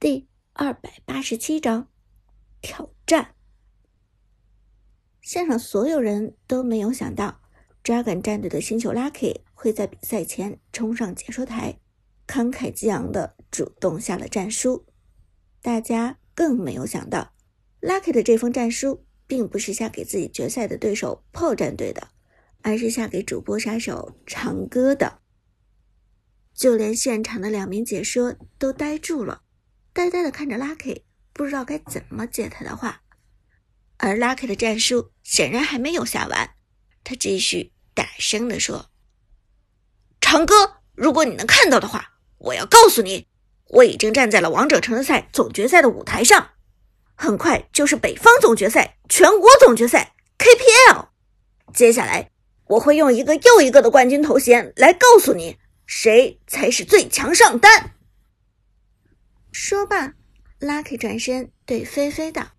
第二百八十七章挑战。现场所有人都没有想到，Dragon 战队的星球 Lucky 会在比赛前冲上解说台，慷慨激昂的主动下了战书。大家更没有想到，Lucky 的这封战书并不是下给自己决赛的对手炮战队的，而是下给主播杀手长歌的。就连现场的两名解说都呆住了。呆呆的看着 Lucky，不知道该怎么接他的话。而 Lucky 的战术显然还没有下完，他继续大声的说：“长哥，如果你能看到的话，我要告诉你，我已经站在了王者城市赛总决赛的舞台上，很快就是北方总决赛、全国总决赛、KPL。接下来，我会用一个又一个的冠军头衔来告诉你，谁才是最强上单。”说罢，Lucky 转身对菲菲道：“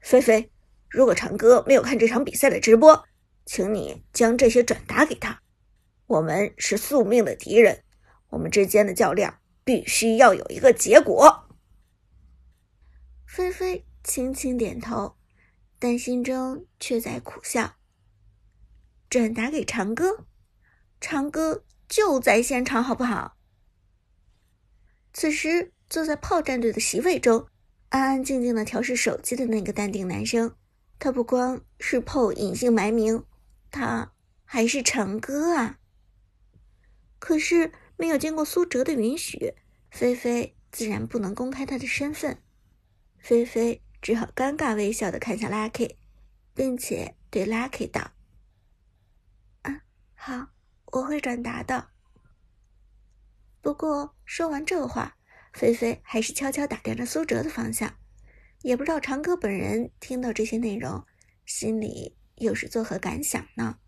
菲菲，如果长歌没有看这场比赛的直播，请你将这些转达给他。我们是宿命的敌人，我们之间的较量必须要有一个结果。”菲菲轻轻点头，但心中却在苦笑。转达给长歌，长歌就在现场，好不好？此时。坐在炮战队的席位中，安安静静的调试手机的那个淡定男生，他不光是炮隐姓埋名，他还是长歌啊。可是没有经过苏哲的允许，菲菲自然不能公开他的身份。菲菲只好尴尬微笑的看向 Lucky，并且对 Lucky 道：“啊，好，我会转达的。不过说完这话。”菲菲还是悄悄打量着苏哲的方向，也不知道长歌本人听到这些内容，心里又是作何感想呢？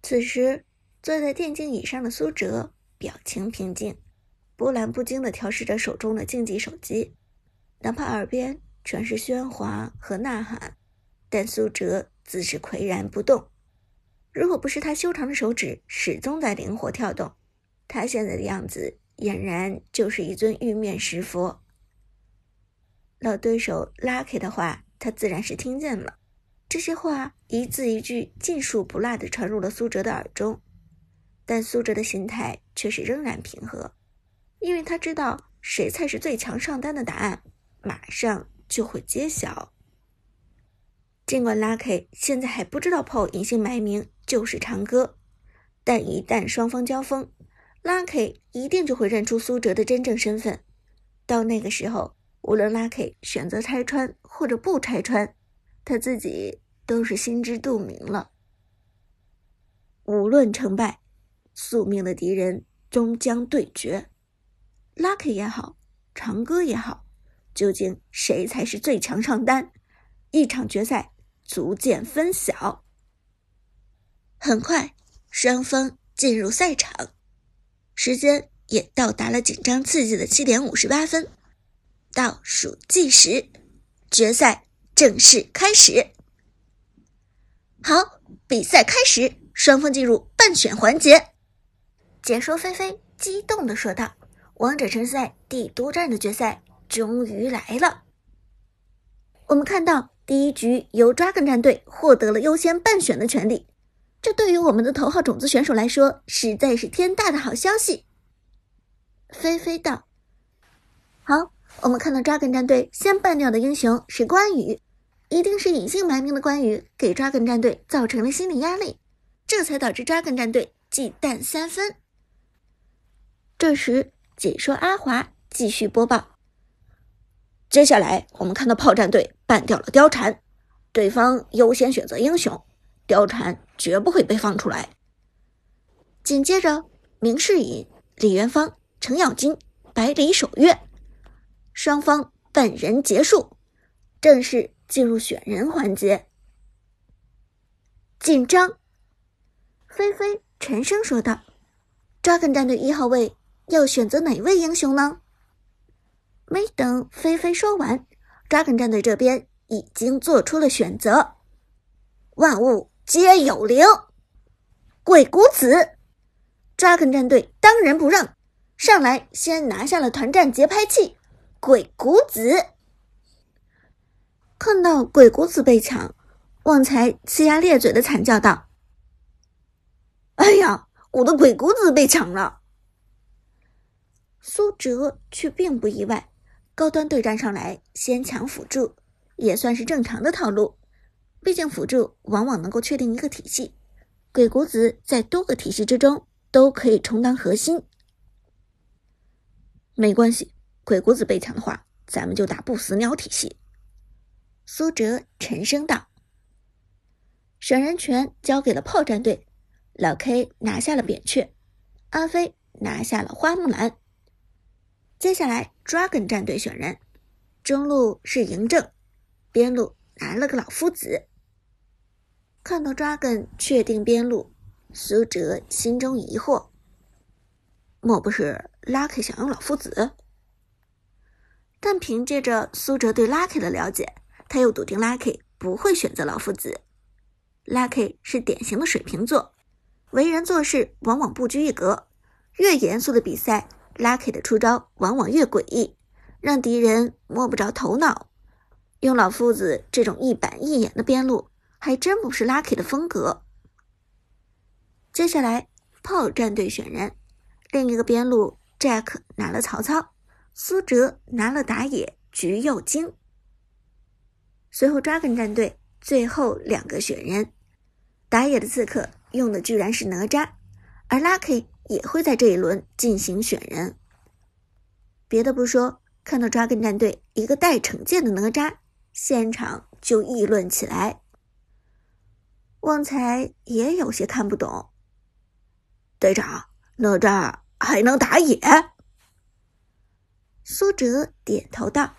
此时，坐在电竞椅上的苏哲表情平静，波澜不惊的调试着手中的竞技手机，哪怕耳边全是喧哗和呐喊，但苏哲自是岿然不动。如果不是他修长的手指始终在灵活跳动，他现在的样子。俨然就是一尊玉面石佛。老对手 Lucky 的话，他自然是听见了。这些话一字一句、尽数不落的传入了苏哲的耳中，但苏哲的心态却是仍然平和，因为他知道谁才是最强上单的答案，马上就会揭晓。尽管 Lucky 现在还不知道 PO 隐姓埋名就是长歌，但一旦双方交锋，Lucky 一定就会认出苏哲的真正身份，到那个时候，无论 Lucky 选择拆穿或者不拆穿，他自己都是心知肚明了。无论成败，宿命的敌人终将对决。Lucky 也好，长歌也好，究竟谁才是最强上单？一场决赛逐渐分晓。很快，双方进入赛场。时间也到达了紧张刺激的七点五十八分，倒数计时，决赛正式开始。好，比赛开始，双方进入半选环节。解说菲菲激动的说道：“王者城赛帝都站的决赛终于来了。我们看到第一局由 Dragon 战队获得了优先半选的权利。”这对于我们的头号种子选手来说，实在是天大的好消息。菲菲道：“好，我们看到抓根战队先办掉的英雄是关羽，一定是隐姓埋名的关羽给抓根战队造成了心理压力，这才导致抓根战队忌惮三分。”这时，解说阿华继续播报：“接下来，我们看到炮战队办掉了貂蝉，对方优先选择英雄。”貂蝉绝不会被放出来。紧接着，明世隐、李元芳、程咬金、百里守约，双方本人结束，正式进入选人环节。紧张，菲菲沉声说道：“Dragon 战队一号位要选择哪位英雄呢？”没等菲菲说完，Dragon 战队这边已经做出了选择。万物。皆有灵，鬼谷子，Dragon 战队当仁不让，上来先拿下了团战节拍器鬼谷子。看到鬼谷子被抢，旺财呲牙咧嘴的惨叫道：“哎呀，我的鬼谷子被抢了！”苏哲却并不意外，高端对战上来先抢辅助，也算是正常的套路。毕竟辅助往往能够确定一个体系，鬼谷子在多个体系之中都可以充当核心。没关系，鬼谷子被抢的话，咱们就打不死鸟体系。苏哲沉声道。选人权交给了炮战队，老 K 拿下了扁鹊，阿飞拿下了花木兰。接下来，Dragon 战队选人，中路是嬴政，边路来了个老夫子。看到 Dragon 确定边路，苏哲心中疑惑：莫不是 Lucky 想用老夫子？但凭借着苏哲对 Lucky 的了解，他又笃定 Lucky 不会选择老夫子。Lucky 是典型的水瓶座，为人做事往往不拘一格，越严肃的比赛。Lucky 的出招往往越诡异，让敌人摸不着头脑。用老夫子这种一板一眼的边路，还真不是 Lucky 的风格。接下来，炮战队选人，另一个边路 Jack 拿了曹操，苏哲拿了打野橘右京。随后，Dragon 战队最后两个选人，打野的刺客用的居然是哪吒，而 Lucky。也会在这一轮进行选人。别的不说，看到 Dragon 战队一个带惩戒的哪吒，现场就议论起来。旺财也有些看不懂。队长，哪吒还能打野？苏哲点头道：“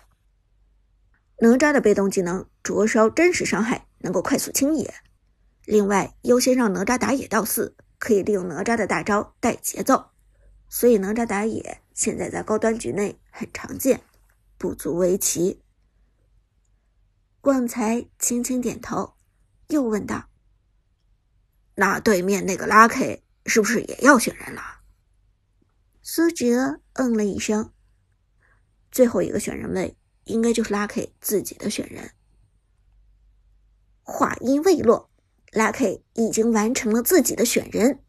哪吒的被动技能灼烧真实伤害，能够快速清野。另外，优先让哪吒打野到四。”可以利用哪吒的大招带节奏，所以哪吒打野现在在高端局内很常见，不足为奇。旺财轻轻点头，又问道：“那对面那个 Lucky 是不是也要选人了？”苏哲嗯了一声，最后一个选人位应该就是 Lucky 自己的选人。话音未落。Lucky 已经完成了自己的选人，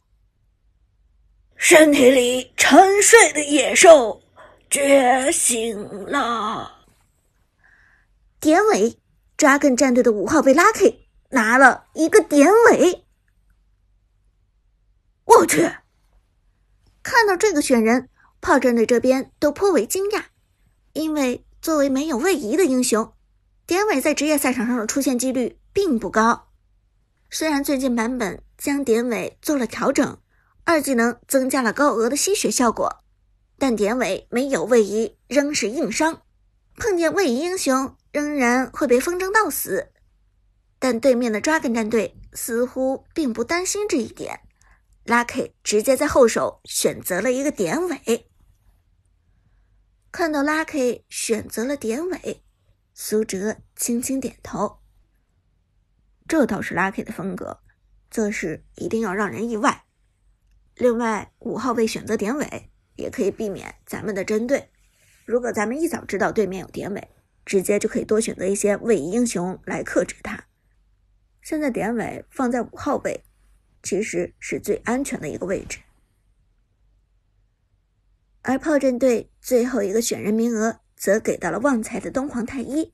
身体里沉睡的野兽觉醒了。典韦，Dragon 战队的五号被 Lucky 拿了一个典韦。我去！看到这个选人，炮战队这边都颇为惊讶，因为作为没有位移的英雄，典韦在职业赛场上的出现几率并不高。虽然最近版本将典韦做了调整，二技能增加了高额的吸血效果，但典韦没有位移仍是硬伤，碰见位移英雄仍然会被风筝到死。但对面的 Dragon 战队似乎并不担心这一点，Lucky 直接在后手选择了一个典韦。看到 Lucky 选择了典韦，苏哲轻轻点头。这倒是 Lucky 的风格，做事一定要让人意外。另外，五号位选择典韦，也可以避免咱们的针对。如果咱们一早知道对面有典韦，直接就可以多选择一些位移英雄来克制他。现在典韦放在五号位，其实是最安全的一个位置。而炮阵队最后一个选人名额，则给到了旺财的东皇太一。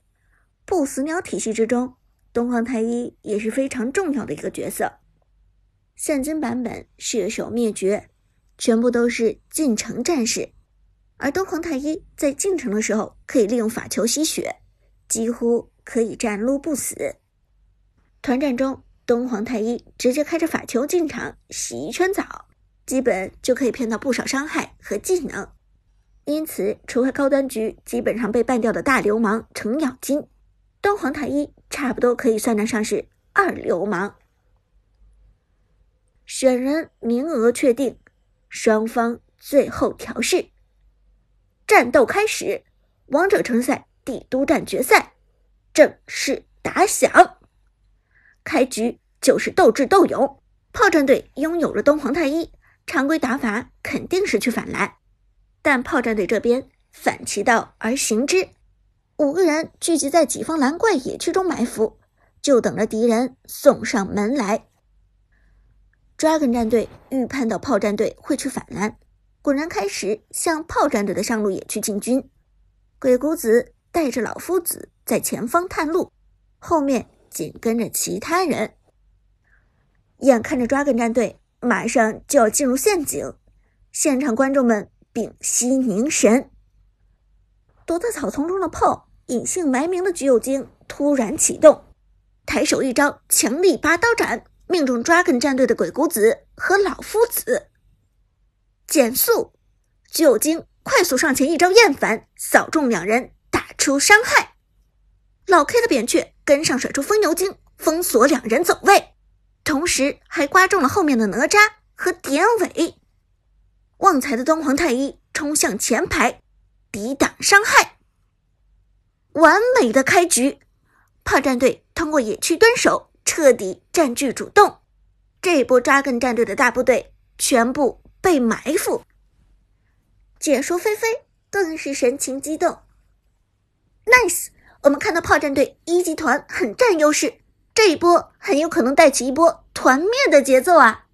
不死鸟体系之中。东皇太一也是非常重要的一个角色。现今版本血手灭绝，全部都是进城战士，而东皇太一在进城的时候可以利用法球吸血，几乎可以战撸不死。团战中，东皇太一直接开着法球进场洗一圈澡，基本就可以骗到不少伤害和技能。因此，除了高端局基本上被办掉的大流氓程咬金。东皇太一差不多可以算得上是二流氓。选人名额确定，双方最后调试，战斗开始，王者城赛帝都站决赛正式打响。开局就是斗智斗勇，炮战队拥有了东皇太一，常规打法肯定是去反蓝，但炮战队这边反其道而行之，五个人聚集在己方蓝怪野区中埋伏，就等着敌人送上门来。Dragon 战队预判到炮战队会去反蓝，果然开始向炮战队的上路野区进军。鬼谷子带着老夫子在前方探路，后面紧跟着其他人。眼看着 Dragon 战队马上就要进入陷阱，现场观众们屏息凝神。躲在草丛中的炮隐姓埋名的橘右京突然启动，抬手一招强力拔刀斩，命中 Dragon 战队的鬼谷子和老夫子。减速，橘右京。快速上前，一招厌烦扫中两人，打出伤害。老 K 的扁鹊跟上，甩出风牛精，封锁两人走位，同时还刮中了后面的哪吒和典韦。旺财的东皇太一冲向前排，抵挡伤害。完美的开局，炮战队通过野区蹲守，彻底占据主动。这波扎根战队的大部队全部被埋伏。解说菲菲更是神情激动。Nice，我们看到炮战队一级团很占优势，这一波很有可能带起一波团灭的节奏啊！